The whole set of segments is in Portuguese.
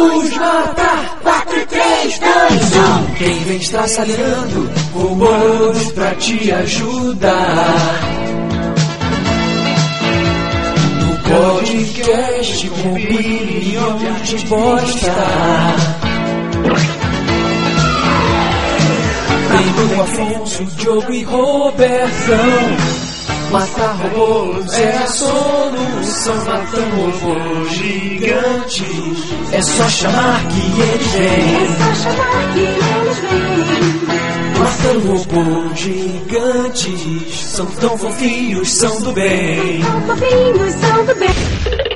Vamos matar! 4, 3, 2, 1! Quem vem estraçalhando robôs pra te ajudar? No podcast com bilhão de bosta. Tem o Afonso, Diogo e Robertão. Matar robôs é a solução. Matando robôs gigantes. É só chamar que eles vêm. É só chamar que eles vêm. Matando robôs gigantes. São tão fofinhos, são do bem. São fofinhos, são do bem.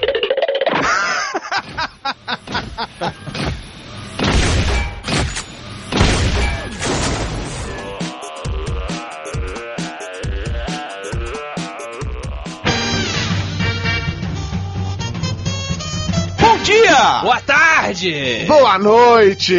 Tarde! Boa noite!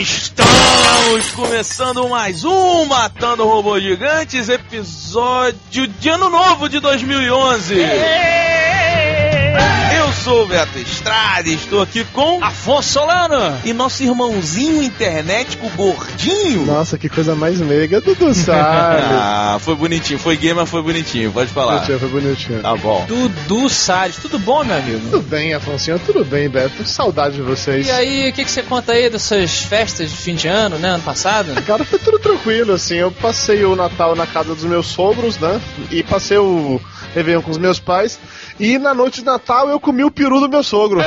Estamos começando mais um Matando Robôs Gigantes, episódio de Ano Novo de 2011. Eu sou o Beto Estrada estou aqui com Afonso Solano! e nosso irmãozinho internético gordinho. Nossa, que coisa mais meiga, Dudu Salles. Ah, foi bonitinho, foi gay, mas foi bonitinho, pode falar. Bonitinho, foi bonitinho. Tá bom. Dudu Salles, tudo bom, meu amigo? Tudo bem, Afonso? Tudo bem, Beto? Saudade de vocês. E aí, o que, que você conta aí dessas festas de fim de ano, né? Ano passado? Cara, foi tudo tranquilo, assim. Eu passei o Natal na casa dos meus sogros, né? E passei o Réveillon com os meus pais. E na noite de Natal eu comi o peru do meu sogro.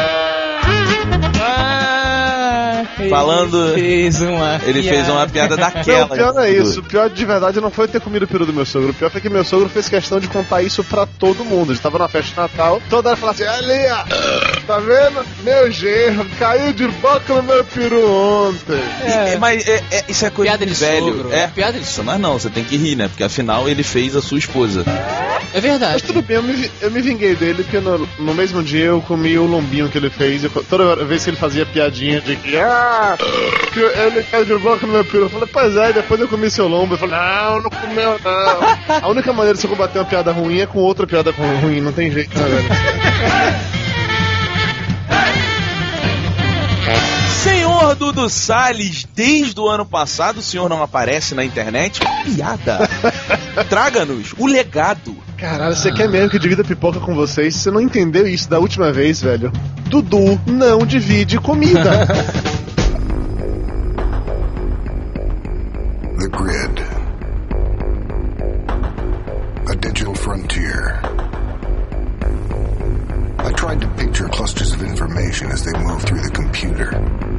Falando- Ele fez uma. Ele fez uma piada Não, daquela. o pior não é isso. O pior de verdade não foi ter comido o peru do meu sogro. O pior foi que meu sogro fez questão de contar isso pra todo mundo. A gente tava na festa de Natal, toda hora falava assim: ali, ó, tá vendo? Meu genro caiu de boca no meu peru ontem. É, mas é- é- isso é coisa Piada de de velho. sogro. É Piada de isso, mas não, você tem que rir, né? Porque afinal ele fez a sua esposa. É verdade. Mas tudo bem, eu me, eu me vinguei dele, porque no, no mesmo dia eu comi o lombinho que ele fez. Eu- toda vez que ele fazia piadinha de que, ah, que ele caiu de boca no meu peru, eu falei, pois é, e depois eu comi seu lombo. Eu falei, não, não comeu, não. A única maneira de você combater uma piada ruim é com outra piada ru- ruim, não tem jeito, né, velho? Senhor Dudu Salles, desde o ano passado o senhor não aparece na internet? Piada. Traga-nos o legado. Caralho, você quer mesmo que divida pipoca com vocês? Você não entendeu isso da última vez, velho? Dudu não divide comida. Grid. A digital frontier. I tried to picture clusters of information as they move through the computer.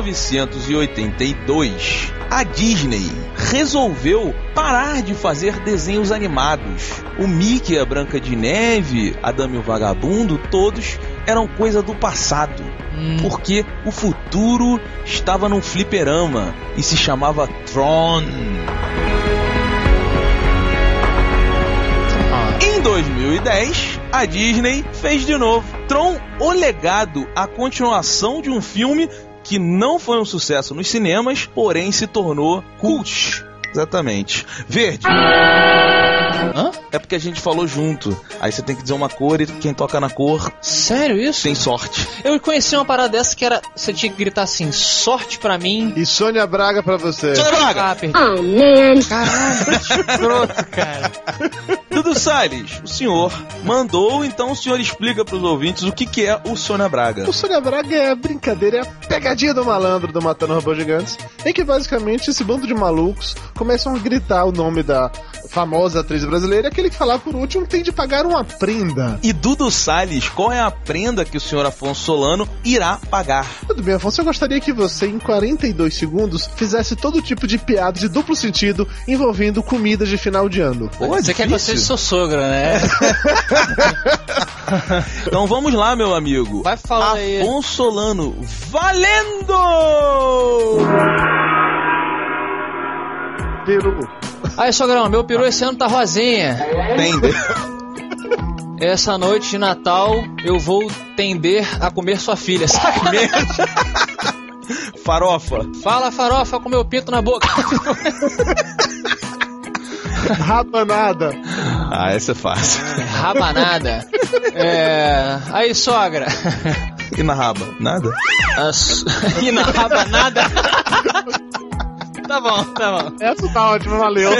1982, a Disney resolveu parar de fazer desenhos animados. O Mickey, a Branca de Neve, a Dama e o Vagabundo, todos eram coisa do passado. Hum, Porque o futuro estava num fliperama e se chamava Tron. Em 2010, a Disney fez de novo Tron O Legado, a continuação de um filme que não foi um sucesso nos cinemas, porém se tornou cult. Exatamente. Verde. Hã? É porque a gente falou junto. Aí você tem que dizer uma cor e quem toca na cor Sério isso? tem sorte. Eu conheci uma parada dessa que era. Você tinha que gritar assim: sorte pra mim. e Sônia Braga pra você. Sônia Braga! Ah, perdi. Oh, man. Caralho, que escroto, cara. Dudu Salles, o senhor mandou, então o senhor explica pros ouvintes o que, que é o Sônia Braga. O Sônia Braga é a brincadeira, é a pegadinha do malandro do Matando Robôs Gigantes, em que basicamente esse bando de malucos começam a gritar o nome da famosa atriz brasileira, aquele que falar por último tem de pagar uma prenda. E Dudu Salles, qual é a prenda que o senhor Afonso Solano irá pagar? Tudo bem, Afonso, eu gostaria que você, em 42 segundos, fizesse todo tipo de piada de duplo sentido envolvendo comidas de final de ano. Pô, Você quer que eu seja seu sogro, né? Então vamos lá, meu amigo. Vai falando aí. Afonso Solano, valendo! Peru. Aí, sogrão, meu peru esse ano tá rosinha. Tender. Essa noite de Natal eu vou tender a comer sua filha. Sacanagem. Farofa. Fala, farofa, com meu pinto na boca. Rabanada. Ah, essa é fácil. Rabanada. É... Aí, sogra. E na raba? Nada? As... E na rabanada. tá bom, tá bom. Essa tá ótima, valeu.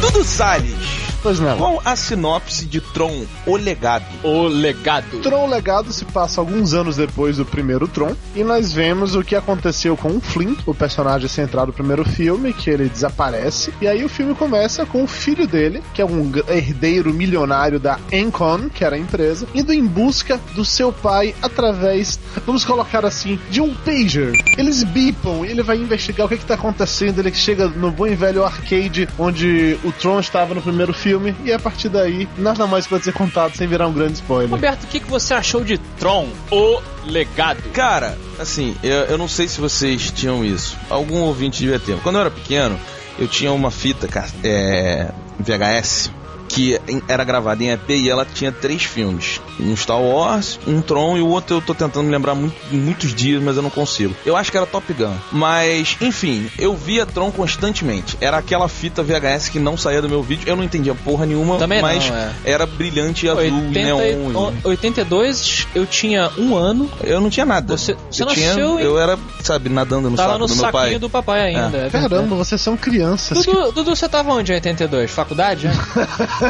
Dudu Salles. Pois não. Qual a sinopse de Tron, o legado? O legado. Tron Legado se passa alguns anos depois do primeiro Tron e nós vemos o que aconteceu com o Flynn, o personagem central do primeiro filme, que ele desaparece. E aí o filme começa com o filho dele, que é um herdeiro milionário da Encon, que era a empresa, indo em busca do seu pai através, vamos colocar assim, de um pager. Eles bipam e ele vai investigar o que está acontecendo. Ele chega no bom e velho arcade onde o Tron estava no primeiro filme e a partir daí nada mais pode ser contado sem virar um grande spoiler. Roberto, o que, que você achou de Tron, o legado? Cara, assim, eu, eu não sei se vocês tinham isso. Algum ouvinte devia ter. Quando eu era pequeno, eu tinha uma fita é, VHS que era gravada em EP e ela tinha três filmes. Um Star Wars, um Tron e o outro eu tô tentando lembrar muito, muitos dias, mas eu não consigo. Eu acho que era Top Gun. Mas, enfim, eu via Tron constantemente. Era aquela fita VHS que não saía do meu vídeo. Eu não entendia porra nenhuma, Também não, mas é. era brilhante e azul e 80 neon. e- o- 82, eu tinha um ano. Eu não tinha nada. Você- você eu, tinha, nasceu em- eu era, sabe, nadando no Tava saco no do meu saquinho pai. do papai ainda. é verdade. Caramba, vocês são crianças. Dudu, Dudu, você tava onde em 82? Faculdade, né?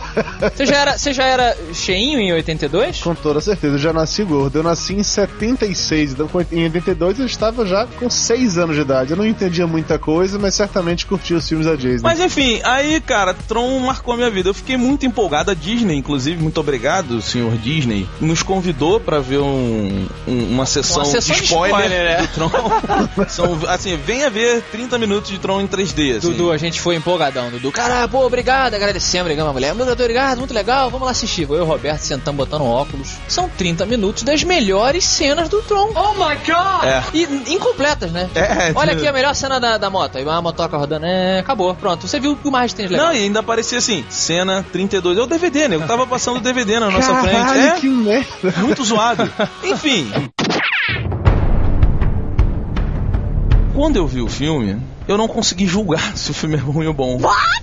você, já era, você já era cheinho em 82? Com toda certeza, eu já nasci gordo. Eu nasci em 76, então em 82 eu estava já com 6 anos de idade. Eu não entendia muita coisa, mas certamente curtia os filmes da Disney. Mas enfim, aí, cara, Tron marcou minha vida. Eu fiquei muito empolgado. A Disney, inclusive, muito obrigado, senhor Disney, nos convidou pra ver um, um- uma sessão, Uma sessão de de spoiler, spoiler, né? do Tron. São, assim, venha ver 30 minutos de Tron em 3D. Assim. Dudu, a gente foi empolgadão, Dudu. Cara, pô, obrigado, agradecemos, ligamos a mulher. Doutor, obrigado, muito legal, vamos lá assistir. Eu e o Roberto sentamos botando óculos. São 30 minutos das melhores cenas do Tron. Oh my god! É. E incompletas, né? É, Olha aqui a melhor cena da, da moto. Aí a motoca rodando, é, acabou, pronto. Você viu o que mais tem de legal. Não, e ainda aparecia assim, cena 32. É o DVD, né? Eu tava passando o DVD na nossa Caralho, frente. É, que merda. muito zoado. Enfim. Quando eu vi o filme, eu não consegui julgar se o filme é ruim ou bom.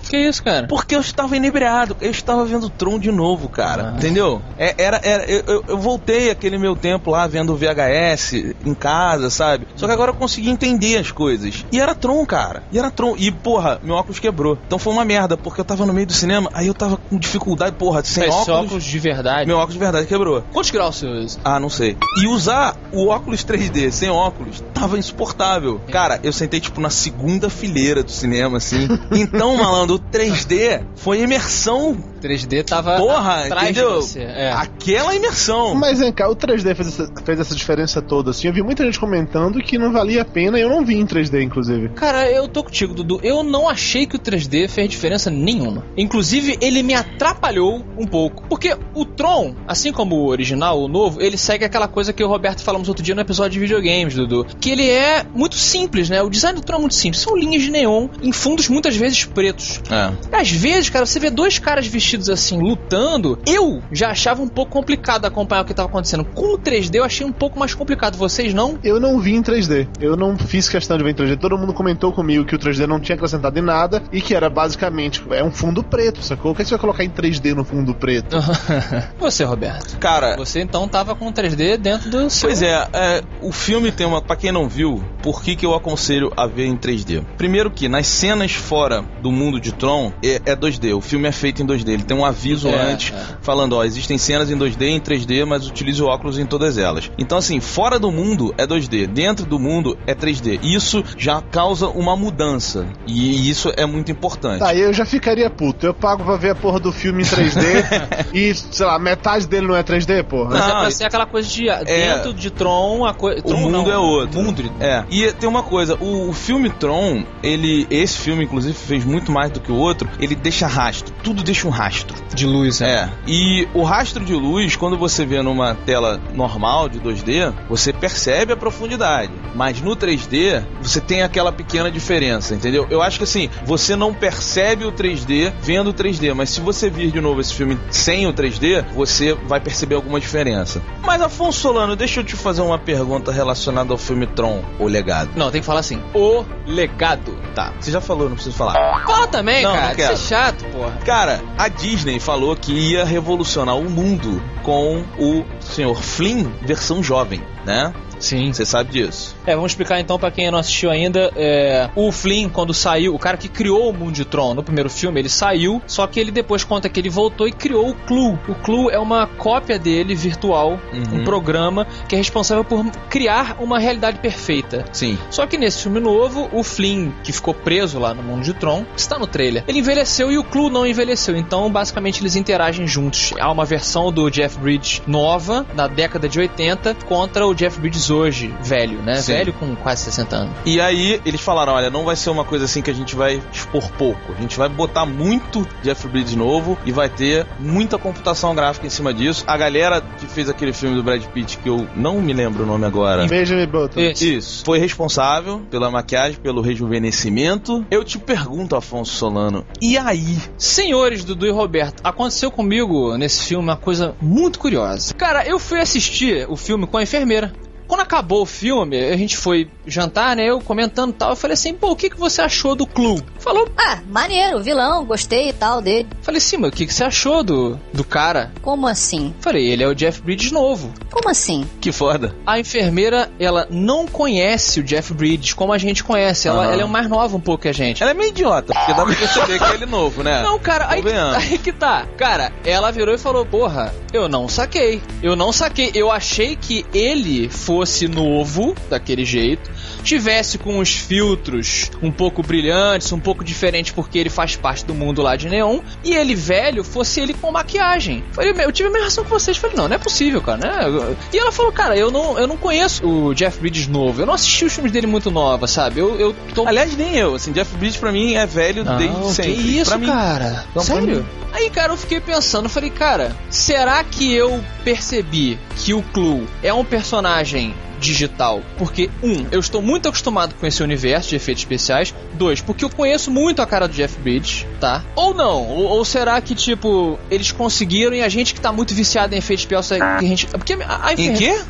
Que isso, cara? Porque eu estava inebriado, eu estava vendo Tron de novo, cara. Ah. Entendeu? É, era, era, eu, eu- eu voltei aquele meu tempo lá vendo VHS em casa, sabe? Só que agora eu consegui entender as coisas. E era Tron, cara. E era Tron. E, porra, meu óculos quebrou. Então foi uma merda, porque eu tava no meio do cinema, aí eu tava com dificuldade, porra, sem Esse óculos. óculos de verdade. Meu óculos de verdade quebrou. Quantos graus você usa? Ah, não sei. E usar o óculos 3D sem óculos tava insuportável. Cara, eu sentei tipo na segunda fileira do cinema, assim. Então, malandro, o 3D foi imersão. 3D tava Porra, atrás entendeu? de você. É. Aquela imersão. Mas vem cá, o 3D fez essa, fez essa diferença toda, assim. Eu vi muita gente comentando que não valia a pena e eu não vi em 3D, inclusive. Cara, eu tô contigo, Dudu. Eu não achei que o 3D fez diferença nenhuma. Inclusive, ele me atrapalhou um pouco. Porque o Tron, assim como o original, o novo, ele segue aquela coisa que o Roberto falamos outro dia no episódio de videogames, Dudu. Que ele é muito simples, né? O design do Tron é muito simples. são linhas de neon em fundos muitas vezes pretos. É. Às vezes, cara, você vê dois caras vestidos assim, lutando, eu já achava um pouco complicado acompanhar o que tava acontecendo. Com o 3D eu achei um pouco mais complicado. Vocês não? Eu não vi em 3D. Eu não fiz questão de ver em 3D. Todo mundo comentou comigo que o 3D não tinha acrescentado em nada e que era basicamente é um fundo preto, sacou? O que você vai colocar em 3D no fundo preto? Você, Roberto. Cara, Você então tava com 3D dentro do seu. Pois é, é, o filme tem uma. Pra quem não viu, por que, que eu aconselho a ver em 3D? Primeiro que nas cenas fora do mundo de Tron é, é 2D, o filme é feito em 2D. Ele tem um aviso É, antes é. falando: ó, existem cenas em 2D e em 3D, mas utilize o óculos em todas elas. Então, assim, fora do mundo é 2D, dentro do mundo é 3D. Isso já causa uma mudança e isso é muito importante. Tá, eu já ficaria puto. Eu pago pra ver a porra do filme em 3D e, sei lá, metade dele não é 3D, porra. Mas é Não, pra ser aquela coisa de. Dentro de Tron, a coisa. O mundo é outro. Mundo de... É. E tem uma coisa, o, o filme Tron, ele. Esse filme, inclusive, fez muito mais do que o outro. Ele deixa rastro. Tudo deixa um rastro. De luz, né? É. E o rastro de luz, quando você vê numa tela normal de 2D, você percebe a profundidade. Mas no 3D, você tem aquela pequena diferença, entendeu? Eu acho que assim, você não percebe o 3D vendo o 3D, mas se você vir de novo esse filme sem o 3D, você vai perceber alguma diferença. Mas Afonso Solano, deixa eu te fazer uma pergunta relacionada ao filme Tron, o legado. Não, tem que falar assim. O legado. Tá, você já falou, não preciso falar. Fala também, Não, cara. não Isso é quero. chato, porra. Cara, a Disney falou que ia revolucionar o mundo com o Sr. Flynn versão jovem, né? Sim. Você sabe disso. É, vamos explicar então pra quem não assistiu ainda. é, o Flynn, quando saiu, o cara que criou o Mundo de Tron no primeiro filme, ele saiu, só que ele depois conta que ele voltou e criou o Clue. O Clue é uma cópia dele virtual, Uhum. um programa que é responsável por criar uma realidade perfeita. Sim. Só que nesse filme novo, o Flynn, que ficou preso lá no mundo de Tron, está no trailer. Ele envelheceu e o Clue não envelheceu, então basicamente eles interagem juntos. Há uma versão do Jeff Bridges nova, na década de 80, contra o Jeff Bridges hoje, velho, né? Sim. Velho com quase 60 anos. E aí eles falaram, olha, não vai ser uma coisa assim que a gente vai expor pouco. A gente vai botar muito Jeff Bridges novo e vai ter muita computação gráfica em cima disso. A galera que fez aquele filme do Brad Pitt, que eu não me lembro o nome agora. Benjamin Button. Isso. Isso. Foi responsável pela maquiagem, pelo rejuvenescimento. Eu te pergunto, Afonso Solano, e aí? Senhores Dudu e Roberto, aconteceu comigo nesse filme uma coisa muito curiosa. Cara, eu fui assistir o filme com a enfermeira. Quando acabou o filme, a gente foi jantar, né? Eu comentando e tal. Eu falei assim, pô, o que, que você achou do Clue? Falou, Ah, maneiro, vilão, gostei e tal dele. falei sim, mas o que, que você achou do, do cara? Como assim? Falei, ele é o Jeff Bridges novo. Como assim? Que foda. A enfermeira, ela não conhece o Jeff Bridges como a gente conhece. Ela, Aham. ela é mais nova um pouco que a gente. Ela é meio idiota, porque dá pra perceber que é ele novo, né? Não, cara, aí, Convenhamos. aí que tá. Cara, ela virou e falou: Porra, eu não saquei. Eu não saquei. Eu achei que ele fosse novo, daquele jeito, tivesse com os filtros um pouco brilhantes, um pouco diferente, porque ele faz parte do mundo lá de neon, e ele velho fosse ele com maquiagem. Falei, eu tive a mesma reação que vocês. Falei, não, não é possível, cara, né? E ela falou, cara, eu não, eu não conheço o Jeff Bridges novo. Eu não assisti os filmes dele muito nova, sabe? Eu, eu tô Aliás, nem eu. Assim, Jeff Bridges pra mim é velho desde não, sempre. Que isso, pra mim, cara? Pra Sério? Aí, cara, eu fiquei pensando, falei, cara, será que eu percebi que o Clue é um personagem digital? Porque, um, eu estou muito acostumado com esse universo de efeitos especiais. Dois, porque eu conheço muito a cara do Jeff Bridges, tá? Ou não? Ou, ou será que, tipo, eles conseguiram e a gente que tá muito viciado em efeitos especiais, que a gente... Porque a, a Em quê?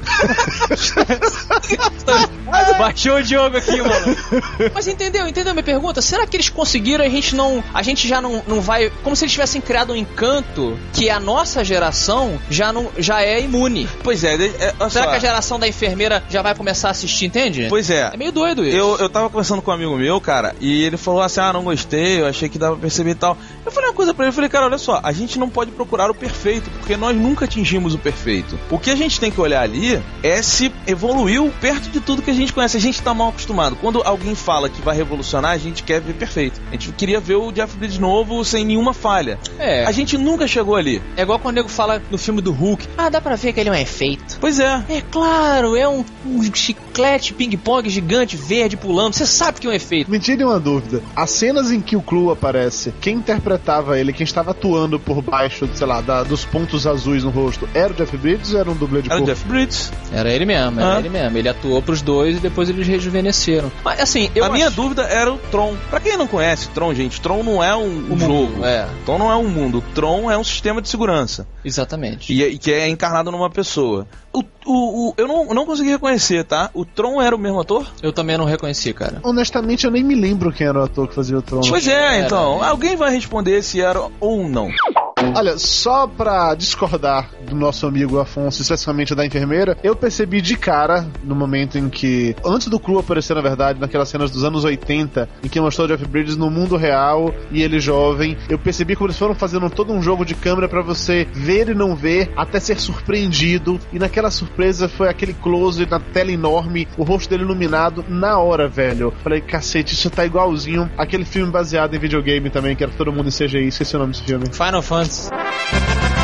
Baixou o Diogo aqui, mano. Mas entendeu? Entendeu a minha pergunta? Será que eles conseguiram e a gente não. A gente já não, não vai. Como se eles tivessem criado um encanto que a nossa geração já não já é imune. Pois é, é olha Será só. que a geração da enfermeira já vai começar a assistir, entende? Pois é. É meio doido isso. Eu, eu tava conversando com um amigo meu, cara, e ele falou assim: ah, não gostei, eu achei que dava pra perceber e tal. Eu falei uma coisa pra ele, eu falei, cara, olha só, a gente não pode procurar o perfeito, porque nós nunca atingimos o perfeito. O que a gente tem que olhar ali é se evoluiu perto de tudo que a gente conhece. A gente tá mal acostumado. Quando alguém fala que vai revolucionar, a gente quer ver perfeito. A gente queria ver o Jeff Bridges novo sem nenhuma falha. É. A gente nunca chegou ali. É igual quando o nego fala no filme do Hulk. Ah, dá pra ver que ele é um efeito. Pois é. É claro, é um um chiclete ping-pong gigante verde pulando. Você sabe que é um efeito. Me tire uma dúvida. As cenas em que o Clu aparece, quem interpretava ele, quem estava atuando por baixo, sei lá, da- dos pontos azuis no rosto, era o Jeff Bridges ou era um dublê de Era o corpo? Jeff Bridges. Era ele mesmo, era Ah. ele mesmo. Ele atuou pros dois e depois eles rejuvenesceram. Mas assim, eu a minha acho- dúvida era o Tron. Pra quem não conhece Tron, gente, Tron não é um, um jogo. é. Tron não é um mundo. Tron é um sistema de segurança. Exatamente. E, é- e que é encarnado numa pessoa. O, o, o- eu não, não consegui reconhecer, tá? O Tron era o mesmo ator? Eu também não reconheci, cara. Honestamente, eu nem me lembro quem era o ator que fazia o Tron. Pois é, Era, então. né? Alguém vai responder se era ou não. Olha, só pra discordar do nosso amigo Afonso, especificamente da enfermeira, eu percebi de cara, no momento em que. Antes do Cru aparecer, na verdade, naquelas cenas dos anos 80, em que mostrou Jeff Bridges no mundo real e ele jovem, eu percebi como eles foram fazendo todo um jogo de câmera pra você ver e não ver, até ser surpreendido. E naquela surpresa foi aquele close na tela enorme, o rosto dele iluminado na hora, velho. Falei, cacete, isso tá igualzinho aquele filme baseado em videogame também, que era todo mundo em CGI, esqueci o nome desse filme. Final Fantasy. Dance.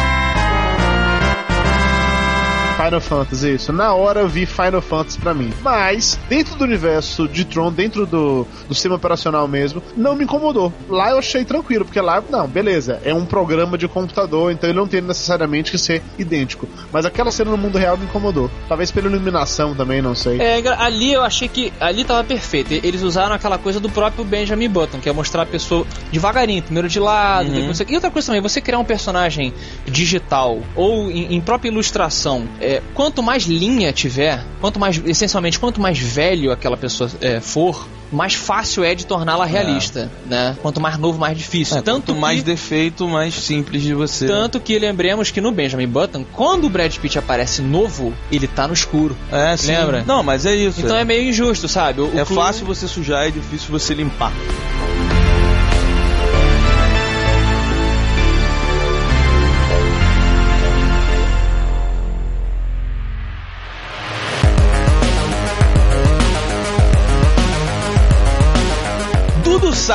Final Fantasy, isso. Na hora eu vi Final Fantasy pra mim. Mas, dentro do universo de Tron, dentro do, do sistema operacional mesmo, não me incomodou. Lá eu achei tranquilo, porque lá, não, beleza, é um programa de computador, então ele não tem necessariamente que ser idêntico. Mas aquela cena no mundo real me incomodou. Talvez pela iluminação também, não sei. É, ali eu achei que. Ali tava perfeito. E- Eles usaram aquela coisa do próprio Benjamin Button, que é mostrar a pessoa devagarinho, primeiro de lado, Uhum. depois. E outra coisa também, você criar um personagem digital ou em, em própria ilustração, é, quanto mais linha tiver, quanto mais. Essencialmente, quanto mais velho aquela pessoa é, for, mais fácil é de torná-la realista, né? Quanto mais novo, mais difícil. É, Tanto Tanto mais que- defeito, mais simples de você. Tanto que lembremos que no Benjamin Button, quando o Brad Pitt aparece novo, ele tá no escuro. É, sim. Lembra? Não, mas é isso. Então é meio injusto, sabe? O- o É Clu- fácil você sujar, é difícil você limpar.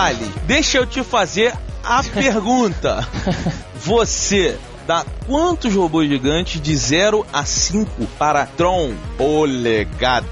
Salles, deixa eu te fazer a pergunta. Você dá quantos robôs gigantes de 0 a 5 para Tron, o legado?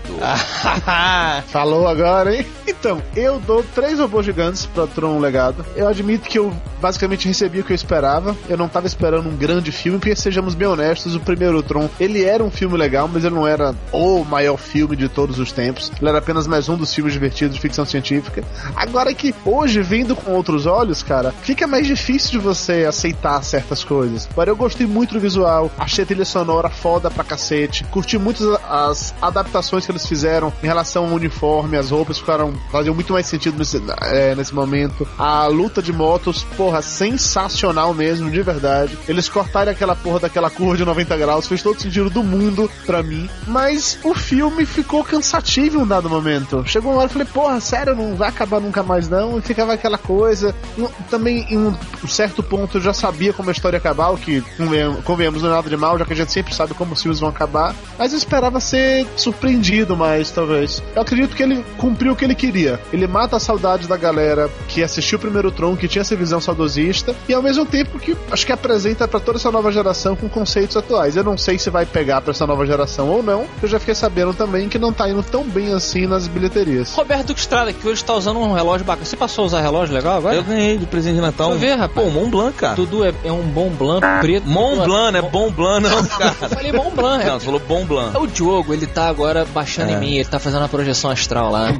Falou agora, hein? Então, eu dou três robôs gigantes pra Tron Legado. Eu admito que eu basicamente recebi o que eu esperava. Eu não tava esperando um grande filme, porque sejamos bem honestos, o primeiro Tron, ele era um filme legal, mas ele não era o maior filme de todos os tempos. Ele era apenas mais um dos filmes divertidos de ficção científica. Agora que hoje, vendo com outros olhos, cara, fica mais difícil de você aceitar certas coisas. Agora eu gostei muito do visual, achei a trilha sonora foda pra cacete, curti muito as adaptações que eles fizeram em relação ao uniforme, as roupas ficaram faziam muito mais sentido nesse, é, nesse momento. A luta de motos, porra, sensacional mesmo, de verdade. Eles cortaram aquela porra daquela curva de 90 graus, fez todo sentido do mundo pra mim. Mas o filme ficou cansativo em um dado momento. Chegou uma hora e falei, porra, sério, não vai acabar nunca mais não. E ficava aquela coisa. Também em um certo ponto eu já sabia como a história ia acabar, o que convenhamos, convenhamos não é nada de mal, já que a gente sempre sabe como os filmes vão acabar. Mas eu esperava ser surpreendido mais, talvez. Eu acredito que ele cumpriu o que ele queria. Ele mata a saudade da galera que assistiu o primeiro Tron, que tinha essa visão saudosista, e ao mesmo tempo que acho que apresenta pra toda essa nova geração com conceitos atuais. Eu não sei se vai pegar pra essa nova geração ou não, eu já fiquei sabendo também que não tá indo tão bem assim nas bilheterias. Roberto Estrada, que hoje tá usando um relógio bacana. Você passou a usar relógio legal agora? Eu ganhei de presente de Natal. Deixa eu ver, rapaz. Pô, Mont Blanc, cara. Dudu é, é um Bom Blanc preto. Mont Blanc, não é Bom Blanc, não, cara. Eu falei Bom Blanc. Não, você falou Bom Blanc. O Diogo, ele tá agora baixando É. em mim, ele tá fazendo a projeção astral lá.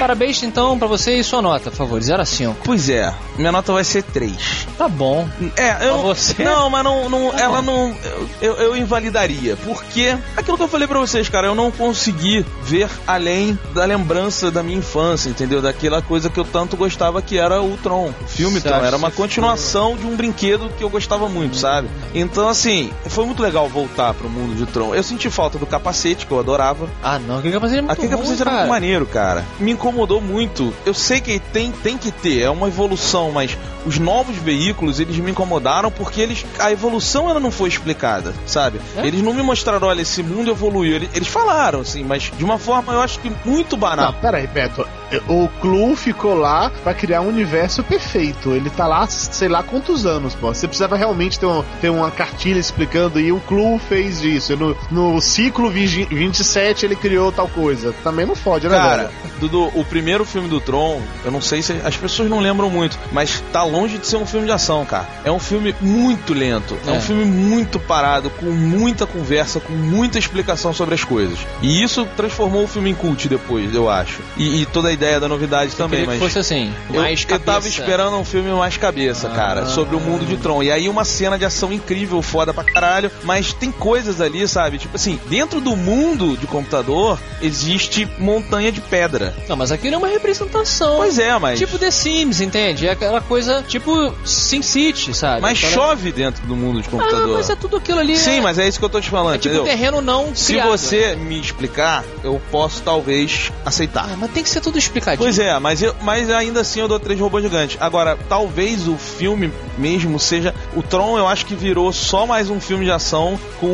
Parabéns então pra você e sua nota, por favor, 0 a 5. Pois é, minha nota vai ser 3. Tá bom. É, eu. Pra você? Não, mas não. não Tá ela bom. não. Eu, eu invalidaria. Porque aquilo que eu falei pra vocês, cara, eu não consegui ver além da lembrança da minha infância, entendeu? Daquela coisa que eu tanto gostava que era o Tron. O filme Tron. Era uma continuação de um brinquedo que eu gostava muito, sabe? Então, assim, foi muito legal voltar pro mundo de Tron. Eu senti falta do capacete, que eu adorava. Ah, não, aquele capacete é muito Aquele ruim, capacete era muito maneiro, cara. Me incomodou muito. Eu sei que tem, tem que ter, é uma evolução, mas os novos veículos, eles me incomodaram porque eles a evolução ela não foi explicada, sabe? É? Eles não me mostraram, olha, esse mundo evoluiu. Eles, eles falaram, assim, mas de uma forma eu acho que muito Não, banal. pera aí, Beto. O Clu ficou lá pra criar um universo perfeito. Ele tá lá, sei lá quantos anos, pô. Você precisava realmente ter, um- ter uma cartilha explicando e o Clu fez isso. No, no ciclo vigi- 27 ele criou tal coisa. Também não fode, né, Cara, velho? Dudu, o primeiro filme do Tron, eu não sei se as pessoas não lembram muito, mas tá longe de ser um filme de ação, cara. É um filme muito lento, é, É. um filme muito parado, com muita conversa, com muita explicação sobre as coisas. E isso transformou o filme em cult depois, eu acho. E, e toda a ideia da novidade também, Queria mas que fosse assim, eu, mais eu tava cabeça. esperando um filme mais cabeça, cara, sobre o mundo de Tron. E aí uma cena de ação incrível, foda pra caralho, mas tem coisas ali, sabe? Tipo assim, dentro do mundo de computador existe montanha de pedra. Não, mas aquilo é uma representação. Pois é, mas Tipo The Sims, entende? É aquela coisa tipo Sim City, sabe? mas chove dentro do mundo de Ah, computador. mas é tudo aquilo ali. Sim, é, mas é isso que eu tô te falando, é tipo entendeu? terreno não Se criado. você me explicar, eu posso talvez aceitar. Ah, mas tem que ser tudo explicadinho. Pois é, mas, eu, mas ainda assim eu dou três robôs gigantes. Agora, talvez o filme mesmo seja. O Tron eu acho que virou só mais um filme de ação com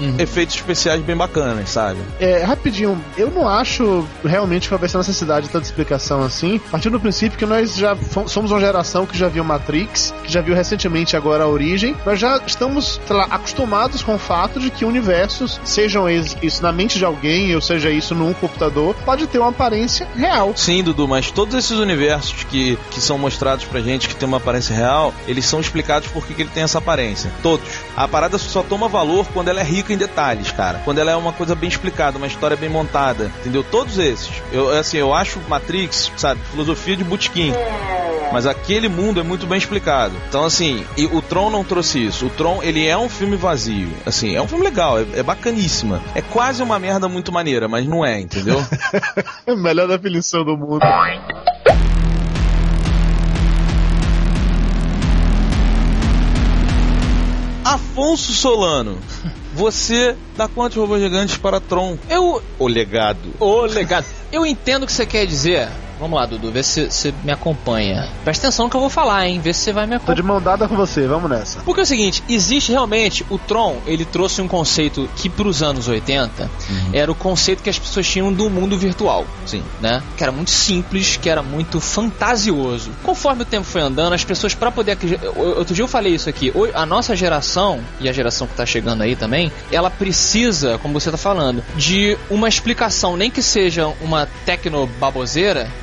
Uhum. efeitos especiais bem bacanas, sabe? É, rapidinho, eu não acho realmente que vai ser necessidade de tanta explicação assim, partindo do princípio que nós já somos uma geração que já viu Matrix, que já viu recentemente agora a Origem, nós já estamos, sei lá, acostumados com o fato de que universos, sejam eles- isso na mente de alguém, ou seja isso num computador, pode ter uma aparência real. Sim, Dudu, mas todos esses universos que, que são mostrados pra gente que tem uma aparência real, eles são explicados por que que ele tem essa aparência. Todos. A parada só toma valor quando ela é rica em detalhes, cara. Quando ela é uma coisa bem explicada, uma história bem montada. Entendeu? Todos esses. Eu, assim, eu acho Matrix, sabe, filosofia de Butkin. Mas aquele mundo é muito bem explicado. Então, assim, e o Tron não trouxe isso. O Tron, ele é um filme vazio. Assim, é um filme legal, é, é bacaníssima. É quase uma merda muito maneira, mas não é, entendeu? Melhor definição do mundo. Afonso Solano, você dá quantos robôs gigantes para Tron? Eu. O legado. Ô, legado. Eu entendo o que você quer dizer. Vamos lá, Dudu, vê se você me acompanha. Presta atenção no que eu vou falar, hein? Vê se você vai me Tô acompanhar. de mão dada com você, vamos nessa. Porque é o seguinte, existe realmente o Tron, ele trouxe um conceito que pros anos 80 era o conceito que as pessoas tinham do mundo virtual, Sim. né? Que era muito simples, que era muito fantasioso. Conforme o tempo foi andando, as pessoas para poder outro dia eu falei isso aqui, a nossa geração e a geração que tá chegando aí também, ela precisa, como você tá falando, de uma explicação, nem que seja uma tecno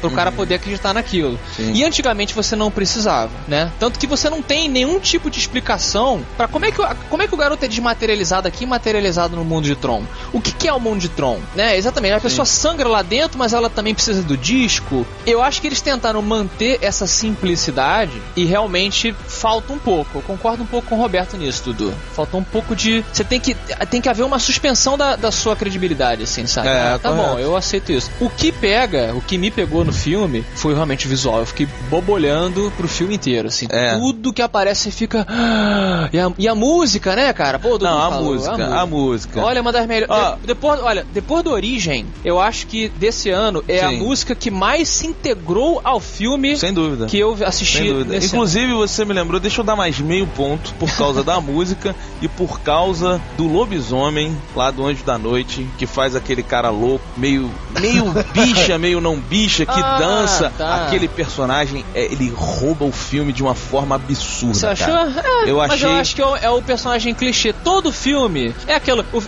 pro cara poder acreditar naquilo. Sim. E antigamente você não precisava, né? Tanto que você não tem nenhum tipo de explicação para como é que o- como é que o garoto é desmaterializado aqui e materializado no mundo de Tron. O que, que é o mundo de Tron, né? Exatamente. A pessoa sangra lá dentro, mas ela também precisa do disco. Eu acho que eles tentaram manter essa simplicidade e realmente falta um pouco. Eu concordo um pouco com o Roberto nisso, Dudu. Falta um pouco de você tem que tem que haver uma suspensão da, da sua credibilidade, assim, sabe? É, Ah, tá correto. bom, eu aceito isso. O que pega, o que me pegou no filme foi realmente visual. Eu fiquei bobolhando pro filme inteiro, assim. É. Tudo que aparece fica. "Ah!" E a, e a música, né, cara? Pô, Não, a falou, música, a música. Olha, uma das melhores. De- depois, olha, depois do Origem, eu acho que desse ano é a Sim. música que mais se integrou ao filme Sem dúvida. que eu assisti. Sem dúvida. Inclusive, você me lembrou, deixa eu dar mais meio ponto por causa da música e por causa do lobisomem lá do Anjo da Noite, que faz aquele cara louco, meio, meio bicha, meio não bicha, que Ah, dança. tá. Aquele personagem, é, ele rouba o filme de uma forma absurda. Você achou? É, Eu mas eu achei- acho que é o, é o personagem clichê. Todo filme é aquilo. O,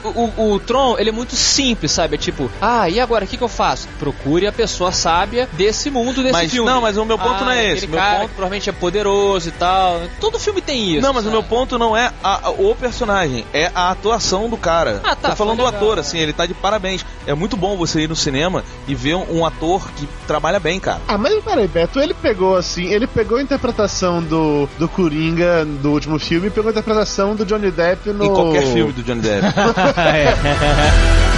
o, o Tron, ele é muito simples, sabe? É tipo, ah, e agora o que, que eu faço? Procure a pessoa sábia desse mundo, desse Mas- filme. não, mas o meu ponto Ah, não é esse. Aquele Meu cara ponto- provavelmente é poderoso e tal. Todo filme tem isso. Não, mas o sabe? meu ponto não é a- a- o personagem, é a atuação do cara. Ah, tá, Tô falando do ator, assim, ele tá de parabéns. É muito bom você ir no cinema e ver um, um ator que trabalha bem, cara. Ah, mas peraí, Beto, ele pegou assim, ele pegou a interpretação do, do Coringa do último filme e pegou a interpretação do Johnny Depp no. Em qualquer filme do Johnny Depp.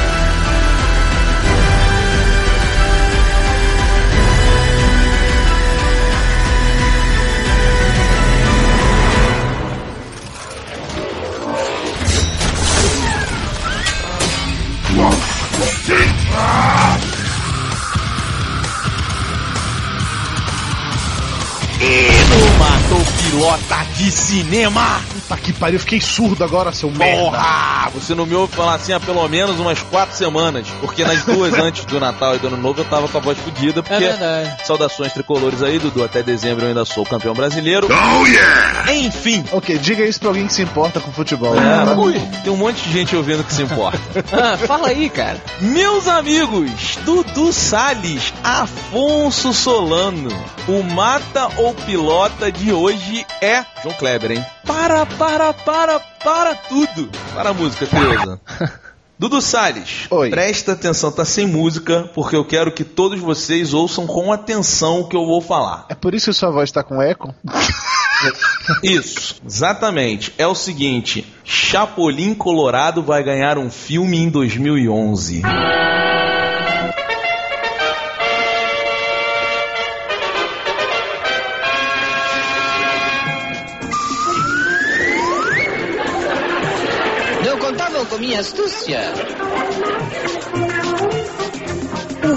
Pilota de cinema. Puta que pariu, eu fiquei surdo agora, seu merda. Porra! Você não me ouve falar assim há pelo menos umas quatro semanas. Porque nas duas antes do Natal e do Ano Novo eu tava com a voz fodida. É Porque verdade. saudações tricolores aí, Dudu. Até dezembro eu ainda sou campeão brasileiro. Oh, yeah! Enfim. Ok, diga isso pra alguém que se importa com futebol. É, ui, tem um monte de gente ouvindo que se importa. Ah, fala aí, cara. Meus amigos, Dudu Salles, Afonso Solano, o mata ou pilota de hoje é João Kleber, hein? Para, para, para, para tudo. Para a música, Creuza. Dudu Salles, Oi. presta atenção, tá sem música, porque eu quero que todos vocês ouçam com atenção o que eu vou falar. É por isso que sua voz tá com eco? Isso, exatamente. É o seguinte: Chapolin Colorado vai ganhar um filme em 2011. Astúcia.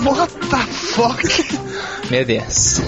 What the fuck? Meu Deus.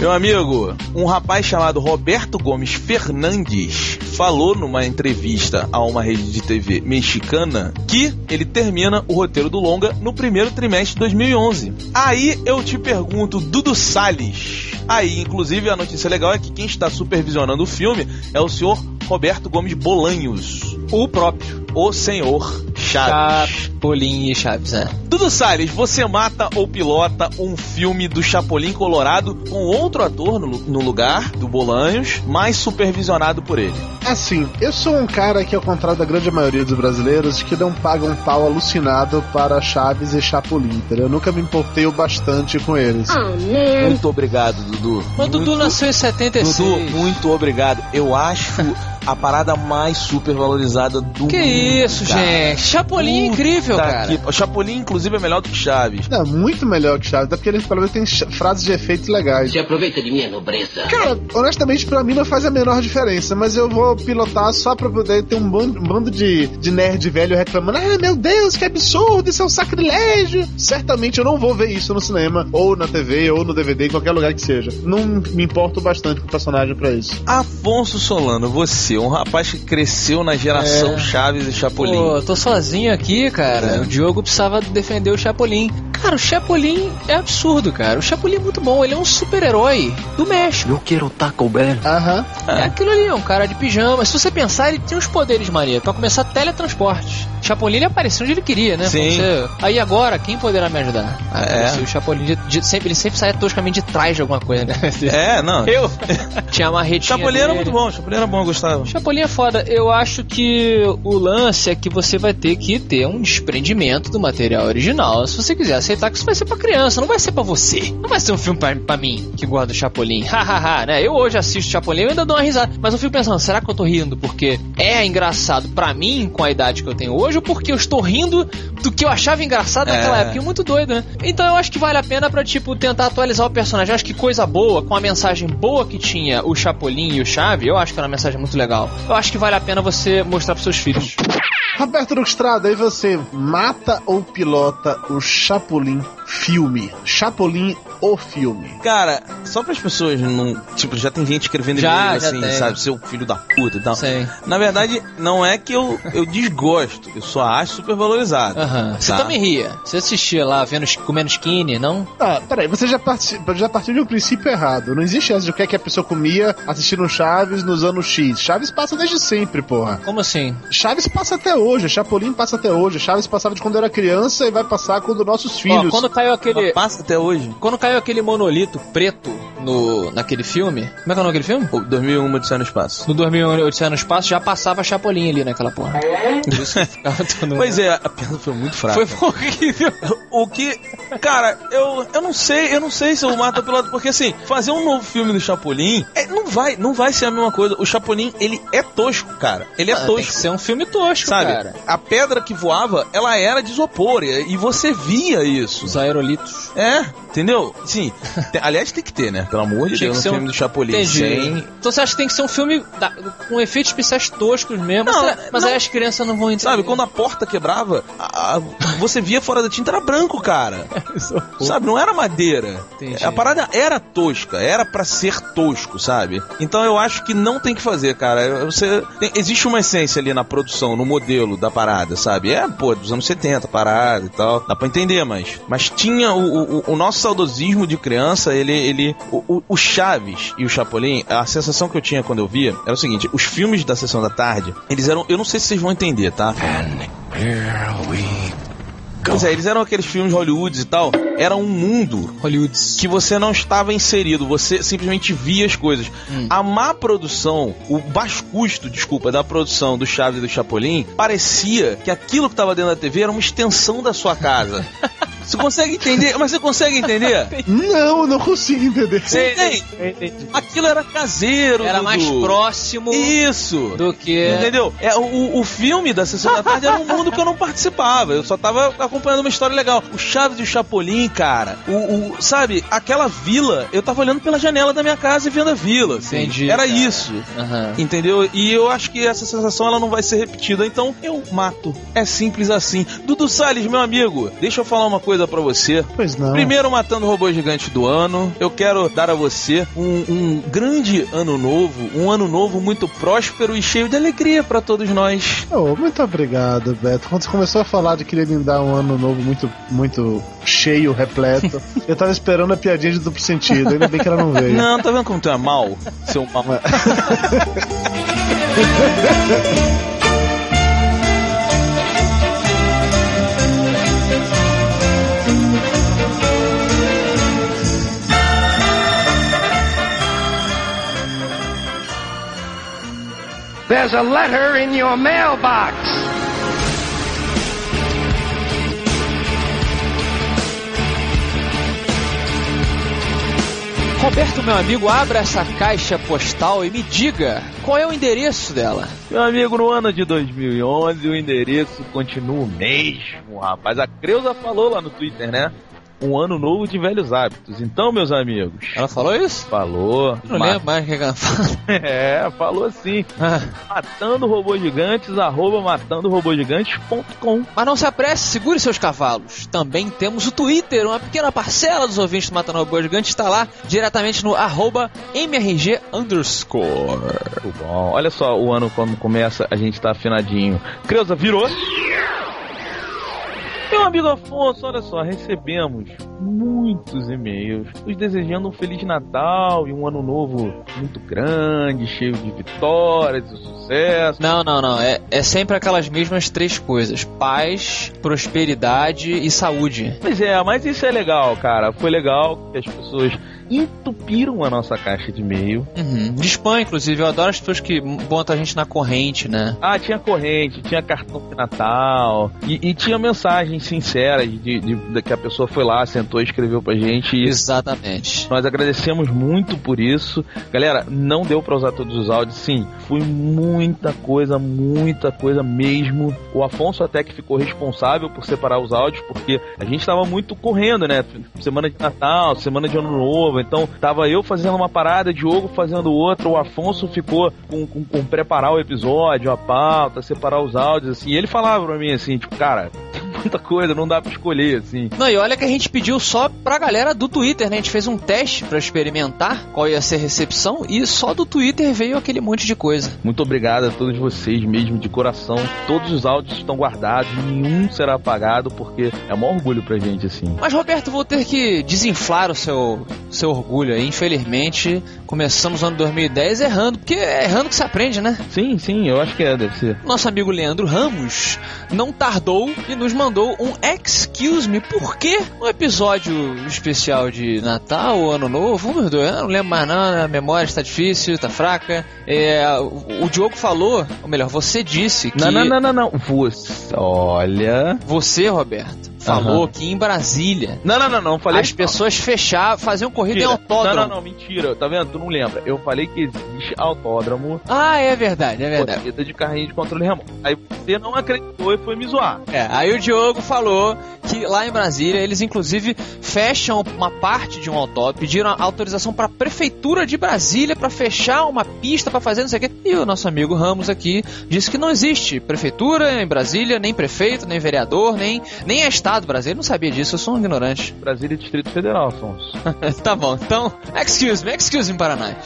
Meu amigo, um rapaz chamado Roberto Gomes Fernandes falou numa entrevista a uma rede de TV mexicana que ele termina o roteiro do longa no primeiro trimestre de 2011. Aí eu te pergunto, Dudu Salles. Aí, inclusive, a notícia legal é que quem está supervisionando o filme é o senhor Roberto Gomes Bolanhos, O próprio. o senhor Chaves. Chapolin e Chaves, é. Dudu Salles, você mata ou pilota um filme do Chapolin Colorado com outro ator no, no lugar do Bolanhos, mas supervisionado por ele. Assim, eu sou um cara que, ao contrário da grande maioria dos brasileiros, que não paga um pau alucinado para Chaves e Chapolin, entendeu? Eu nunca me importei o bastante com eles. Oh. Muito obrigado, Dudu. O Dudu nasceu em 76. Dudu, muito obrigado. Eu acho a parada mais supervalorizada do Que mundo. isso, cara. gente. Chapolin é incrível, cara. que- O Chapolin, inclusive, é melhor do que Chaves. Não, muito melhor que Chaves, até porque eles pelo menos ch- frases de efeitos legais. Se aproveita de minha nobreza. Cara, honestamente, pra mim não faz a menor diferença, mas eu vou pilotar só pra poder ter um bando, um bando de, de nerd velho reclamando: ah, meu Deus, que absurdo, isso é um sacrilégio. Certamente eu não vou ver isso no cinema, ou na TV, ou no DVD, em qualquer lugar que seja. Não me importo bastante com o personagem pra isso. Afonso Solano, você, um rapaz que cresceu na geração É. Chaves e Chapolin. Pô, tô sozinho aqui, cara. É. O Diogo precisava defender o Chapolin. Cara, o Chapolin é absurdo, cara. O Chapolin é muito bom. Ele é um super-herói do México. Eu quero Taco Bell. Aham. É aquilo ali, é um cara de pijama. Se você pensar, ele tem uns poderes maria. Pra começar, teletransporte. Chapolin ele apareceu onde ele queria, né? Sim. Você- Aí agora, quem poderá me ajudar? Ah, É. O Chapolin de- de- sempre, ele sempre saia toscamente de trás de alguma coisa, né? É, não. Eu tinha uma retinha Chapolin era muito bom, Chapolin era bom, eu gostava. Chapolin é foda. Eu acho que o lance é que você vai ter que ter um desprendimento do material original. Se você quiser aceitar que isso vai ser pra criança, não vai ser pra você. Não vai ser um filme pra, pra mim, que gosta do Chapolin. Hahaha, né? Eu hoje assisto Chapolin e ainda dou uma risada. Mas eu fico pensando, será que eu tô rindo porque é engraçado pra mim, com a idade que eu tenho hoje, ou porque eu estou rindo do que eu achava engraçado naquela É. época? É muito doido, né? Então eu acho que vale a pena pra, tipo, tentar atualizar o personagem. Eu acho que coisa boa, com a mensagem boa que tinha o Chapolin e o Chave, eu acho que era uma mensagem muito legal. Eu acho que vale a pena você mostrar pros seus filhos. Roberto Lustrada, aí você mata ou pilota o Chapolin filme? Chapolin o filme. Cara, só para as pessoas não. Tipo, já tem gente escrevendo Já, já assim, tem. sabe? Seu filho da puta e tal. Sei. Na verdade, não é que eu, eu desgosto, eu só acho super valorizado. Aham. Você Tá. também ria. Você assistia lá vendo, comendo skinny, não? Ah, peraí, você já, parti- já partiu de um princípio errado. Não existe essa de o que é que a pessoa comia assistindo Chaves nos anos X. Chaves passa desde sempre, porra. Como assim? Chaves passa até hoje, Chapolin passa até hoje. Chaves passava de quando eu era criança e vai passar quando nossos Ó, filhos. quando caiu aquele. Mas Passa até hoje. Quando caiu aquele monolito preto no, naquele filme. Como é que é o nome daquele filme? Pô, 2001 Odisseia no Espaço. No 2001 Odisseia no Espaço já passava Chapolin ali naquela porra. Por isso todo Pois é, a piada foi muito fraca. Foi horrível. O que. Cara, eu, eu não sei, eu não sei se eu mato piloto, porque assim, fazer um novo filme do Chapolin é, não, vai, não vai ser a mesma coisa. O Chapolin, ele é tosco, cara. Ele é Ah, Tem tosco. que ser um filme tosco, Sabe? cara. A pedra que voava, ela era de isopor. E e você via isso. Os aerolitos. É, entendeu? Sim. Tem- aliás, tem que ter, né? Pelo amor de Tinha Deus, um filme do Chapolin Entendi. sem... Então você acha que tem que ser um filme da- com efeitos especiais toscos mesmo? Não, mas mas não. aí as crianças não vão entender. Sabe, quando a porta quebrava, a- você via fora da tinta, era branco, cara. Sabe, não era madeira. Entendi. A parada era tosca, era pra ser tosco, sabe? Então eu acho que não tem que fazer, cara. Você tem- existe uma essência ali na produção, no modelo da parada, sabe? É, pô, dos anos 70, parada e tal. Dá pra entender, mas mas tinha o, o, o nosso saudosismo de criança, ele ele o, o- Chaves e o Chapolin, a sensação que eu tinha quando eu via era o seguinte, os filmes da sessão da tarde, eles eram, eu não sei se vocês vão entender, tá? Pois é, eles eram aqueles filmes Hollywoods e tal. Era um mundo Hollywoods. que você não estava inserido, você simplesmente via as coisas. A má produção, o baixo custo, desculpa, da produção do Chaves e do Chapolin, parecia que aquilo que estava dentro da TV era uma extensão da sua casa. Você consegue entender? Mas você consegue entender? Não, eu não consigo entender. Você entende? Aquilo era caseiro. Era mais Dudu. próximo Isso. do que. Entendeu? É, o, o filme da Sessão da Tarde era um mundo que eu não participava. Eu só tava acompanhando uma história legal. O Chaves e o Chapolin, cara. O, o- sabe, aquela vila, eu tava olhando pela janela da minha casa e vendo a vila. assim. Entendi, Era cara. isso. Aham. Entendeu? E eu acho que essa sensação ela não vai ser repetida. Então eu mato. É simples assim. Dudu Salles, meu amigo, deixa eu falar uma coisa pra você. Pois não. Primeiro matando o robô gigante do ano, eu quero dar a você um, um grande ano novo, um ano novo muito próspero e cheio de alegria pra todos nós. Oh, muito obrigado, Beto. Quando você começou a falar de querer me dar um ano novo muito, muito cheio, repleto, eu tava esperando a piadinha de duplo sentido. Ainda bem que ela não veio. Não, tá vendo como tu é mal? Seu mal. There's a letter in your mailbox. Roberto, meu amigo, abra essa caixa postal e me diga qual é o endereço dela. Meu amigo, no ano de 2011 o endereço continua o mesmo, rapaz. A Creuza falou lá no Twitter, né? Um ano novo de velhos hábitos. Então, meus amigos. Ela falou isso? Falou. Não lembro mais o que ela falou. É, falou assim. Ah, Matando robôs gigantes, arroba matandorobogigantes.com. Mas não se apresse, segure seus cavalos. Também temos o Twitter, uma pequena parcela dos ouvintes do Matando Robô Gigante está lá diretamente no arroba MRG underscore. Muito bom. Olha só, o ano quando começa, a gente tá afinadinho. Creuza, virou. Amigo Afonso, olha só, recebemos muitos e-mails nos desejando um Feliz Natal e um ano novo muito grande, cheio de vitórias e sucesso. Não, não, não. É, é sempre aquelas mesmas três coisas: paz, prosperidade e saúde. Pois é, mas isso é legal, cara. Foi legal que as pessoas entupiram a nossa caixa de e-mail. Uhum. De spam, inclusive. Eu adoro as pessoas que botam a gente na corrente, né? Ah, tinha corrente, tinha cartão de Natal e, e tinha mensagens sinceras de, de- de que a pessoa foi lá, sentou e escreveu pra gente. Exatamente. nós agradecemos muito por isso. Galera, não deu pra usar todos os áudios, sim. Foi muita coisa, muita coisa mesmo. O Afonso até que ficou responsável por separar os áudios, porque a gente tava muito correndo, né? Semana de Natal, semana de Ano Novo. Então, tava eu fazendo uma parada, Diogo fazendo outra. O Afonso ficou com, com, com preparar o episódio, a pauta, separar os áudios, assim. E ele falava pra mim assim, tipo, cara, muita coisa, não dá pra escolher, assim. Não, e olha que a gente pediu só pra galera do Twitter, né? A gente fez um teste pra experimentar qual ia ser a recepção e só do Twitter veio aquele monte de coisa. Muito obrigado a todos vocês mesmo, de coração. Todos os áudios estão guardados, nenhum será apagado, porque é um orgulho pra gente, assim. Mas, Roberto, vou ter que desinflar o seu, seu orgulho aí. Infelizmente, começamos o ano 2010 errando, porque é errando que se aprende, né? Sim, sim, eu acho que é, deve ser. Nosso amigo Leandro Ramos não tardou e nos mandou um excuse me, por que no episódio especial de Natal Ano Novo, um dos dois, eu não lembro mais não, a memória está difícil, está fraca. É, o, o Diogo falou, ou melhor, você disse que Não, não, não, não, não. Você, olha. você, Roberto, falou Aham. que em Brasília Não, não, não, não. Falei as pessoas fechavam, faziam corrida em Mentira. autódromo. Não, não, não, mentira. Tá vendo? Tu não lembra. Eu falei que existe autódromo, Ah, é verdade, é verdade. corrida de carrinho de controle remoto. Aí você não acreditou e foi me zoar. É, aí o Diogo falou que lá em Brasília eles inclusive fecham uma parte de um autódromo, pediram autorização para a prefeitura de Brasília para fechar uma pista para fazer não sei o quê. E o nosso amigo Ramos aqui disse que não existe prefeitura em Brasília, nem prefeito, nem vereador, nem nem é estado brasileiro. Não sabia disso, eu sou um ignorante. Brasília e Distrito Federal, Afonso. tá bom, então, excuse me, excuse me para nós.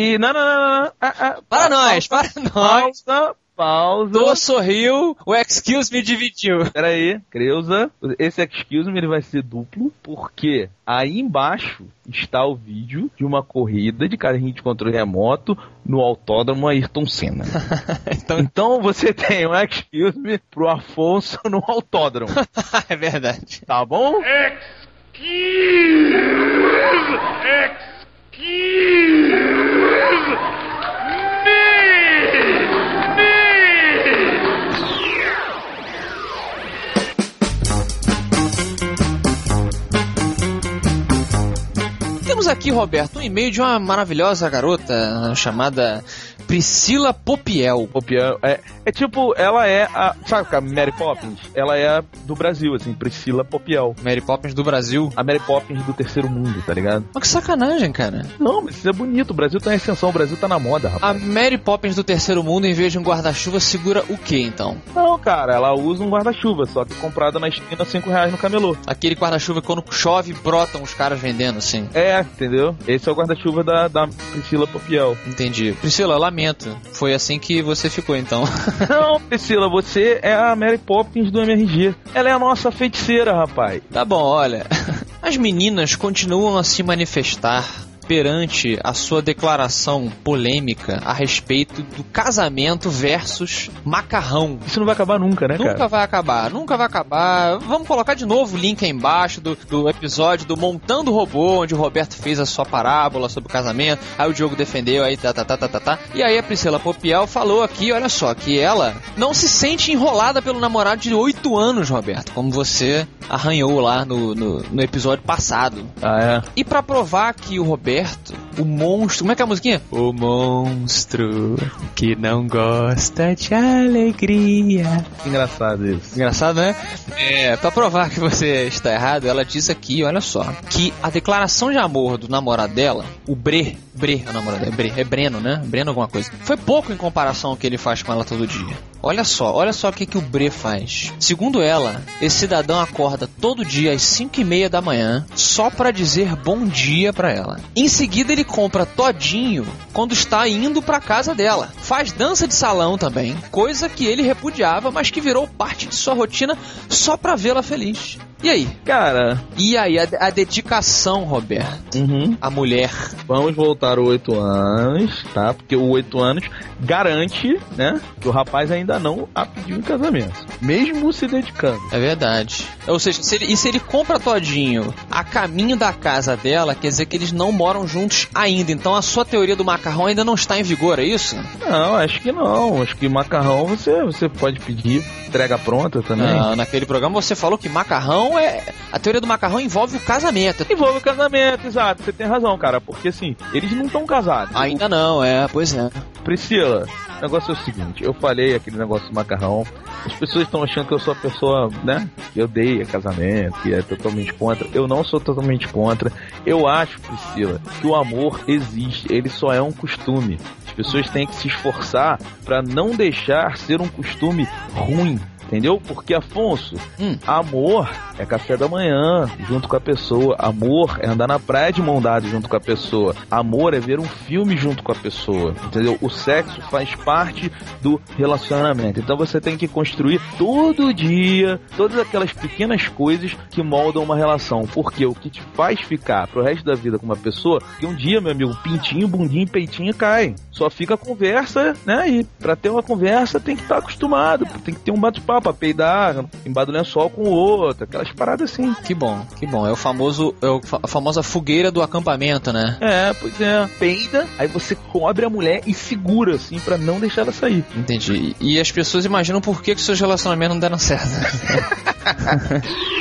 E não, não, não, não. não. Ah, ah, Para nós, para nós. Pausa, pausa. Tô sorriu, o excuse me dividiu. Pera aí, Creuza. Esse excuse me ele vai ser duplo, porque aí embaixo está o vídeo de uma corrida de carrinho de controle remoto no autódromo Ayrton Senna. Então, Então você tem um excuse me pro Afonso no autódromo, é verdade. tá bom? Temos aqui, Roberto, um e-mail de uma maravilhosa garota chamada Priscila Popiel. Popiel, é, é tipo, ela é a. Sabe a Mary Poppins? Ela é a do Brasil, assim, Priscila Popiel. Mary Poppins do Brasil. A Mary Poppins do terceiro mundo, tá ligado? Mas que sacanagem, cara. Não, mas isso é bonito. O Brasil tá em ascensão, o Brasil tá na moda, rapaz. A Mary Poppins do terceiro mundo, em vez de um guarda-chuva, segura o que então? Não, cara, ela usa um guarda-chuva, só que comprado na esquina 5 reais no camelô. Aquele guarda-chuva quando chove, brotam os caras vendendo, assim. É, entendeu? Esse é o guarda-chuva da, da Priscila Popiel. Entendi. Priscila, lamento. Foi assim que você ficou, então. Não, Priscila, você é a Mary Poppins do MRG. Ela é a nossa feiticeira, rapaz. Tá bom, olha. As meninas continuam a se manifestar perante a sua declaração polêmica a respeito do casamento versus macarrão. Isso não vai acabar nunca, né, Nunca cara? vai acabar, nunca vai acabar. Vamos colocar de novo o link aí embaixo do, do episódio do Montando Robô, onde o Roberto fez a sua parábola sobre o casamento. Aí o Diogo defendeu, aí tá, tá, tá, tá, tá, tá. E aí a Priscila Popiel falou aqui, olha só, que ela não se sente enrolada pelo namorado de 8 anos, Roberto, como você arranhou lá no, no, no episódio passado. Ah, é. E pra provar que o Roberto, o monstro, como é que é a musiquinha? O monstro que não gosta de alegria. Engraçado isso. Engraçado, né? É, pra provar que você está errado, ela diz aqui, olha só, que a declaração de amor do namorado dela, o Bre, Bre é o namorado dela, é Bre, é Breno, né? Breno alguma coisa. Foi pouco em comparação ao que ele faz com ela todo dia. Olha só, olha só o que, que o Bre faz. Segundo ela, esse cidadão acorda todo dia às 5 e meia da manhã só pra dizer bom dia pra ela. Em seguida, ele compra todinho quando está indo pra casa dela. Faz dança de salão também, coisa que ele repudiava, mas que virou parte de sua rotina só pra vê-la feliz. E aí? Cara, E aí, a, a dedicação, Roberto? uhum. A mulher. vamos voltar 8 anos, tá? Porque o 8 anos garante, né? Que o rapaz ainda não a pediu em casamento. Mesmo se dedicando. É verdade. Ou seja, se ele, e se ele compra todinho a caminho da casa dela, quer dizer que eles não moram juntos ainda. Então a sua teoria do macarrão ainda não está em vigor, é isso? Não, acho que não. Acho que macarrão você, você pode pedir entrega pronta também. Não, naquele programa você falou que macarrão é. A teoria do macarrão envolve o casamento. Envolve o casamento, exato. Você tem razão, cara. Porque assim, eles não estão casados. Ainda não, é, pois é. Priscila, o negócio é o seguinte, eu falei aquele negócio do macarrão, as pessoas estão achando que eu sou a pessoa, né, que odeia casamento, que é totalmente contra. Eu não sou totalmente contra. Eu acho, Priscila, que o amor existe, ele só é um costume. As pessoas têm que se esforçar para não deixar ser um costume ruim. Entendeu? Porque, Afonso, Hum. amor é café da manhã junto com a pessoa. Amor é andar na praia de mão dada junto com a pessoa. Amor é ver um filme junto com a pessoa. Entendeu? O sexo faz parte do relacionamento. Então você tem que construir todo dia todas aquelas pequenas coisas que moldam uma relação. Porque o que te faz ficar pro resto da vida com uma pessoa, que um dia, meu amigo, pintinho, bundinho, peitinho cai. Só fica a conversa, né? E pra ter uma conversa tem que estar acostumado, tem que ter um bate-papo pra peidar, embaixo do lençol com o outro, aquelas paradas assim. Que bom, que bom. É o famoso, é a famosa fogueira do acampamento, né? É, pois é. Peida, aí você cobre a mulher e segura, assim, pra não deixar ela sair. Entendi. E as pessoas imaginam por que, que seus relacionamentos não deram certo.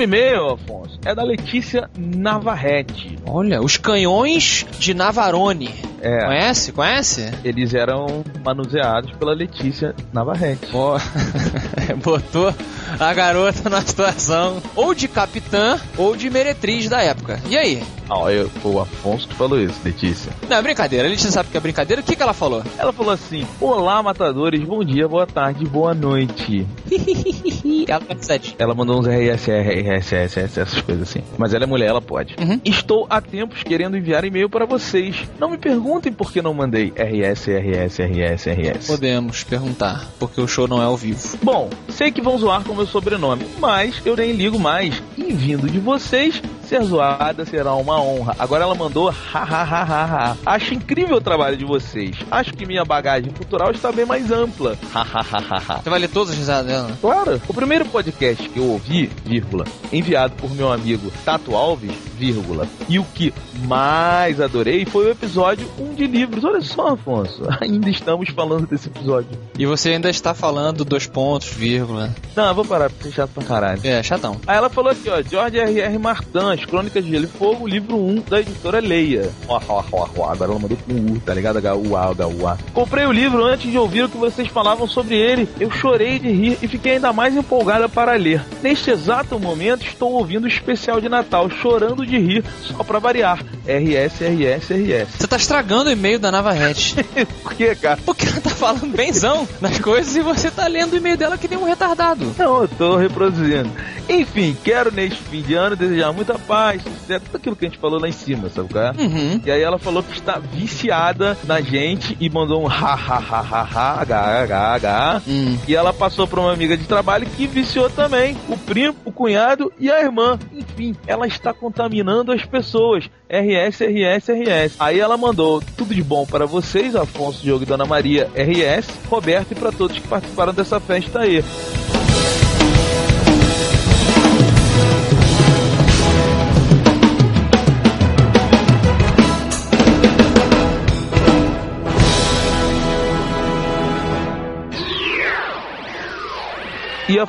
próximo e-mail, Afonso, é da Letícia Navarrete. Olha, os canhões de Navarone. É, Conhece? Conhece? eles eram manuseados pela Letícia Navarrete. Ó, botou a garota na situação ou de capitã ou de meretriz da época. E aí? Não, eu, foi o Afonso que falou isso, Letícia. Não, é brincadeira. A gente sabe que é brincadeira. O que, que ela falou? Ela falou assim: Olá, matadores, bom dia, boa tarde, boa noite. ela tá. Ela mandou uns RS, RS, RS, essas coisas assim. Mas ela é mulher, ela pode. Uhum. Estou há tempos querendo enviar e-mail para vocês. Não me perguntem por que não mandei RS, RS, RS, RS. Podemos perguntar, porque o show não é ao vivo. Bom, sei que vão zoar com meu sobrenome, mas eu nem ligo mais. E vindo de vocês, ser zoada será uma honra. Agora ela mandou hahaha. Acho incrível o trabalho de vocês. Acho que minha bagagem cultural está bem mais ampla. Você vai ler todas as risadas dela? Claro. O primeiro podcast que eu ouvi, vírgula, enviado por meu amigo Tato Alves, vírgula, e o que mais adorei foi o episódio 1 de livros. Olha só, Afonso, ainda estamos falando desse episódio. E você ainda está falando dois pontos, vírgula. Não, eu vou parar, porque é chato pra caralho. É, chatão. Aí ela falou aqui, ó, George R.R. Martin, As Crônicas de Gelo e Fogo, livro 1 da editora Leia. Ó, ó, ó, ó, agora ela mandou com U, tá ligado? H-U-A, H-U-A. Comprei o livro antes de ouvir o que vocês falavam sobre ele. Eu chorei de rir e fiquei ainda mais empolgada para ler. Neste exato momento, estou ouvindo o especial de Natal, chorando de rir, só pra variar. RS, RS, RS. Você tá estragando o e-mail da Navarrete. Por que, cara? Porque ela tá falando benzão nas coisas e você tá lendo o e-mail dela que nem um retardado. Não, eu tô reproduzindo. Enfim, quero neste fim de ano desejar muita paz, sucesso, tudo aquilo que a gente falou lá em cima, sabe qual é? Uhum. E aí ela falou que está viciada na gente e mandou um ha ha ha ha ha h h h. Hum. E ela passou para uma amiga de trabalho que viciou também, o primo, o cunhado e a irmã. Enfim, ela está contaminando as pessoas. RS, RS, RS. Aí ela mandou tudo de bom para vocês, Afonso, Diogo e Dona Maria, RS, Roberto e para todos que participaram dessa festa aí.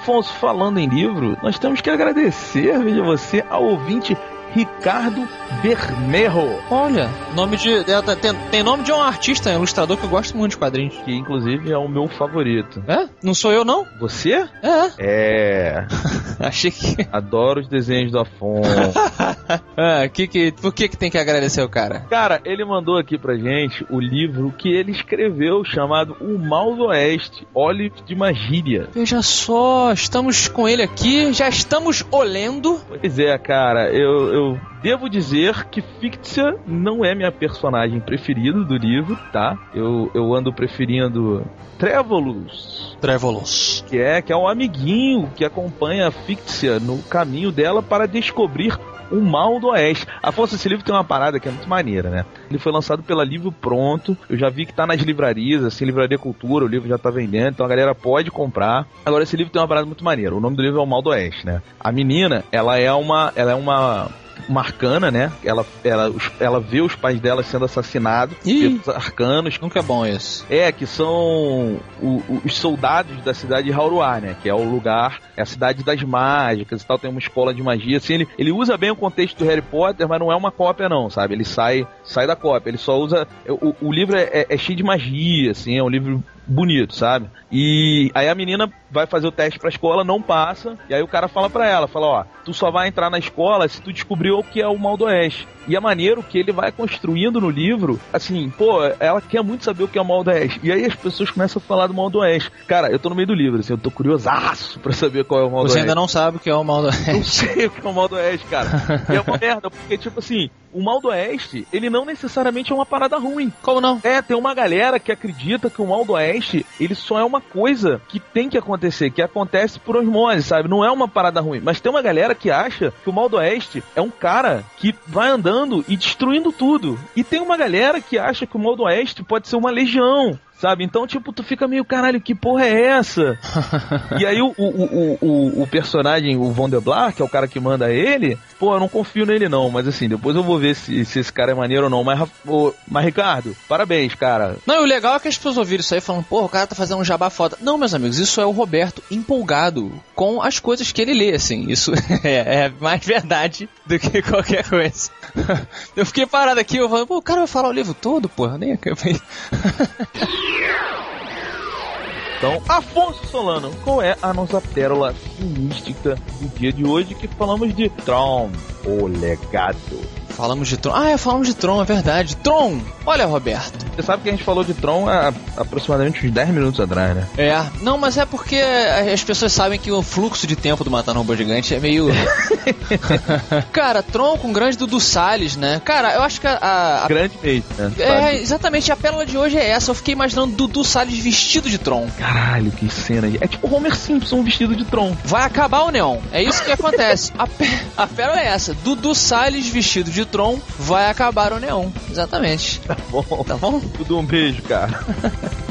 Afonso, falando em livro, nós temos que agradecer, veja você, ao ouvinte Ricardo Bermejo, Olha, nome de. ela tá- Tem, tem nome de um artista, um ilustrador que eu gosto muito de quadrinhos. que inclusive é o meu favorito. É? Não sou eu, não? Você? É. É. Achei que. Adoro os desenhos do Afonso. Ah, que, que, por que, que tem que agradecer o cara? Cara, ele mandou aqui pra gente o livro que ele escreveu chamado O Mal do Oeste, Olive de Magíria. Veja só, estamos com ele aqui, já estamos olhando. Pois é, cara, eu, eu devo dizer que Fictia não é minha personagem preferida do livro, tá? Eu, eu ando preferindo Trevolus, Trevolos. que é que é um amiguinho que acompanha a Fictia no caminho dela para descobrir o mal do Oeste. Afonso, esse livro tem uma parada que é muito maneira, né? Ele foi lançado pela Livro Pronto. Eu já vi que tá nas livrarias, assim, Livraria Cultura, o livro já tá vendendo, então a galera pode comprar. Agora, esse livro tem uma parada muito maneira. O nome do livro é O Mal do Oeste, né? A menina, ela é uma. Ela é uma. Uma arcana, né? Ela, ela, ela vê os pais dela sendo assassinados Ih. pelos arcanos, Nunca é bom isso. é, que são o- o- os soldados da cidade de Hauruá, né? Que é o lugar, é a cidade das mágicas e tal, tem uma escola de magia. Assim, ele, ele usa bem o contexto do Harry Potter, mas não é uma cópia, não, sabe? Ele sai, sai da cópia, ele só usa. O, o livro é, é- é cheio de magia, assim, é um livro bonito, sabe? E aí a menina vai fazer o teste pra escola, não passa, e aí o cara fala pra ela, fala, ó, tu só vai entrar na escola se tu descobrir o que é o mal do oeste. E é maneiro que ele vai construindo no livro, assim, pô, ela quer muito saber o que é o mal do oeste. E aí as pessoas começam a falar do mal do oeste. Cara, eu tô no meio do livro, assim, eu tô curiosaço pra saber qual é o mal do Você oeste. ainda não sabe o que é o mal do Não sei o que é o mal do oeste, cara. E é uma merda, porque, tipo assim, o mal do oeste, ele não necessariamente é uma parada ruim. Como não? É, tem uma galera que acredita que o mal do oeste Oeste, ele só é uma coisa que tem que acontecer, que acontece por osmose, sabe? Não é uma parada ruim. Mas tem uma galera que acha que o Mal do Oeste é um cara que vai andando e destruindo tudo. E tem uma galera que acha que o Mal do Oeste pode ser uma legião. Sabe? Então, tipo, tu fica meio, caralho, que porra é essa? e aí o, o, o, o, o personagem, o Von der Blar, que é o cara que manda ele, pô, eu não confio nele não, mas assim, depois eu vou ver se, se esse cara é maneiro ou não. Mas, ô, mas Ricardo, parabéns, cara. Não, e o legal é que as pessoas ouviram isso aí falando, pô, o cara tá fazendo um jabá foda. Não, meus amigos, isso é o Roberto empolgado com as coisas que ele lê, assim. Isso é, é mais verdade do que qualquer coisa. eu fiquei parado aqui, eu falando, pô, o cara vai falar o livro todo, porra, nem acabei. Então, Afonso Solano, qual é a nossa pérola mística do dia de hoje que falamos de Tron, o legado? Falamos de Tron. Ah, é, falamos de Tron, é verdade. Tron! Olha, Roberto. Você sabe que a gente falou de Tron há aproximadamente uns 10 minutos atrás, né? É, não, mas é porque as pessoas sabem que o fluxo de tempo do Matar um Robô Gigante é meio. Cara, Tron com o grande Dudu Salles, né? Cara, eu acho que a. a... Grande mesmo, né? É, exatamente, a pérola de hoje é essa. Eu fiquei imaginando Dudu Salles vestido de Tron. Caralho, que cena aí. É tipo Homer Simpson vestido de Tron. Vai acabar o Neon. É isso que acontece. A, pé... a pérola é essa. Dudu Salles vestido de Tron vai acabar o Neon. Exatamente. Tá bom. Tá bom? Tudo um beijo, cara.